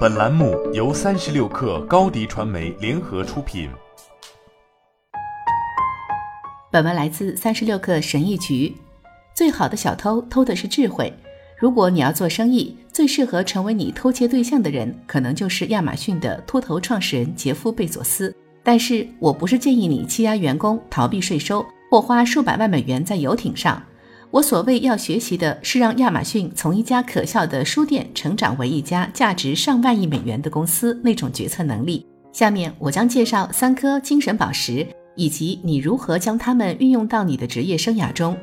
本栏目由三十六氪高低传媒联合出品。本文来自三十六氪神译局。最好的小偷偷的是智慧。如果你要做生意，最适合成为你偷窃对象的人，可能就是亚马逊的秃头创始人杰夫·贝佐斯。但是我不是建议你欺压员工、逃避税收或花数百万美元在游艇上。我所谓要学习的是让亚马逊从一家可笑的书店成长为一家价值上万亿美元的公司那种决策能力。下面我将介绍三颗精神宝石，以及你如何将它们运用到你的职业生涯中。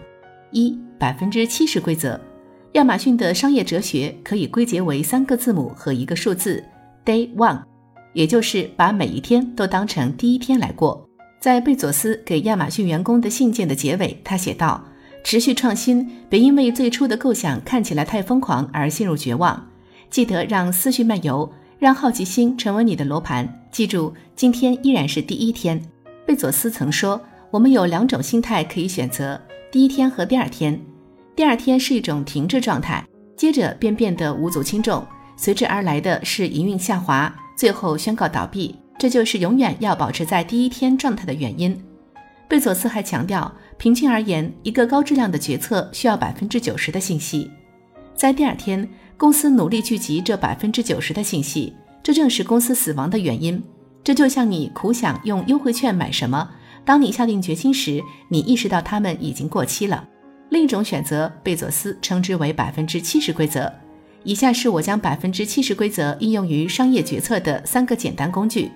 一百分之七十规则，亚马逊的商业哲学可以归结为三个字母和一个数字：Day One，也就是把每一天都当成第一天来过。在贝佐斯给亚马逊员工的信件的结尾，他写道。持续创新，别因为最初的构想看起来太疯狂而陷入绝望。记得让思绪漫游，让好奇心成为你的罗盘。记住，今天依然是第一天。贝佐斯曾说：“我们有两种心态可以选择，第一天和第二天。第二天是一种停滞状态，接着便变得无足轻重，随之而来的是营运下滑，最后宣告倒闭。这就是永远要保持在第一天状态的原因。”贝佐斯还强调。平均而言，一个高质量的决策需要百分之九十的信息。在第二天，公司努力聚集这百分之九十的信息，这正是公司死亡的原因。这就像你苦想用优惠券买什么，当你下定决心时，你意识到它们已经过期了。另一种选择，贝佐斯称之为百分之七十规则。以下是我将百分之七十规则应用于商业决策的三个简单工具：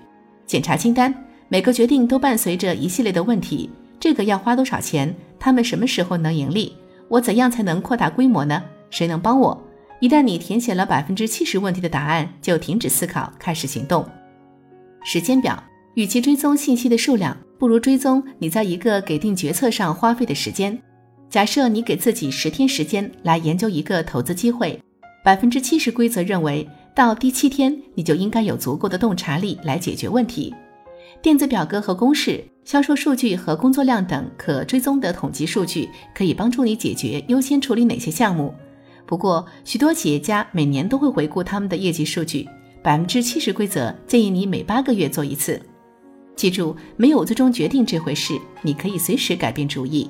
检查清单，每个决定都伴随着一系列的问题。这个要花多少钱？他们什么时候能盈利？我怎样才能扩大规模呢？谁能帮我？一旦你填写了百分之七十问题的答案，就停止思考，开始行动。时间表，与其追踪信息的数量，不如追踪你在一个给定决策上花费的时间。假设你给自己十天时间来研究一个投资机会，百分之七十规则认为，到第七天你就应该有足够的洞察力来解决问题。电子表格和公式。销售数据和工作量等可追踪的统计数据可以帮助你解决优先处理哪些项目。不过，许多企业家每年都会回顾他们的业绩数据。百分之七十规则建议你每八个月做一次。记住，没有最终决定这回事，你可以随时改变主意。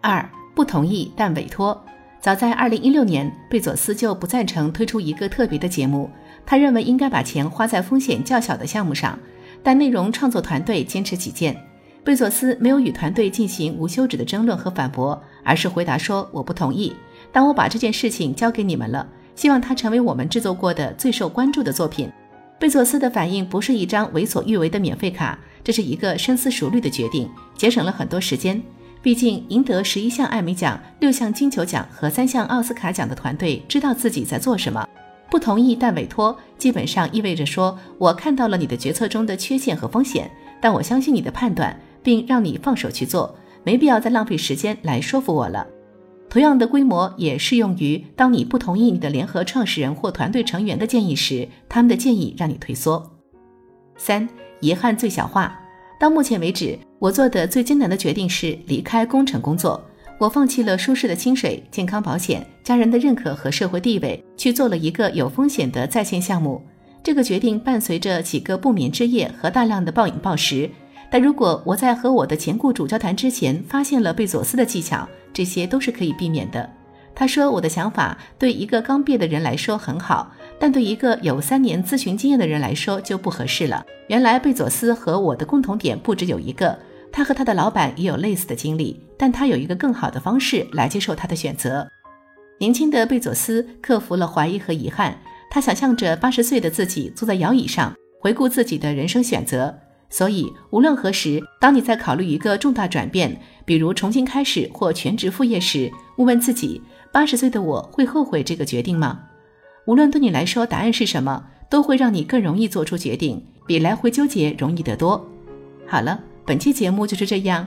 二，不同意但委托。早在二零一六年，贝佐斯就不赞成推出一个特别的节目，他认为应该把钱花在风险较小的项目上。但内容创作团队坚持己见，贝佐斯没有与团队进行无休止的争论和反驳，而是回答说：“我不同意。但我把这件事情交给你们了，希望它成为我们制作过的最受关注的作品。”贝佐斯的反应不是一张为所欲为的免费卡，这是一个深思熟虑的决定，节省了很多时间。毕竟，赢得十一项艾美奖、六项金球奖和三项奥斯卡奖的团队知道自己在做什么。不同意但委托，基本上意味着说，我看到了你的决策中的缺陷和风险，但我相信你的判断，并让你放手去做，没必要再浪费时间来说服我了。同样的规模也适用于当你不同意你的联合创始人或团队成员的建议时，他们的建议让你退缩。三、遗憾最小化。到目前为止，我做的最艰难的决定是离开工程工作。我放弃了舒适的薪水、健康保险、家人的认可和社会地位，去做了一个有风险的在线项目。这个决定伴随着几个不眠之夜和大量的暴饮暴食。但如果我在和我的前雇主交谈之前发现了贝佐斯的技巧，这些都是可以避免的。他说：“我的想法对一个刚毕业的人来说很好，但对一个有三年咨询经验的人来说就不合适了。”原来贝佐斯和我的共同点不只有一个。他和他的老板也有类似的经历，但他有一个更好的方式来接受他的选择。年轻的贝佐斯克服了怀疑和遗憾，他想象着八十岁的自己坐在摇椅上，回顾自己的人生选择。所以，无论何时，当你在考虑一个重大转变，比如重新开始或全职副业时，问问自己：八十岁的我会后悔这个决定吗？无论对你来说答案是什么，都会让你更容易做出决定，比来回纠结容易得多。好了。本期节目就是这样，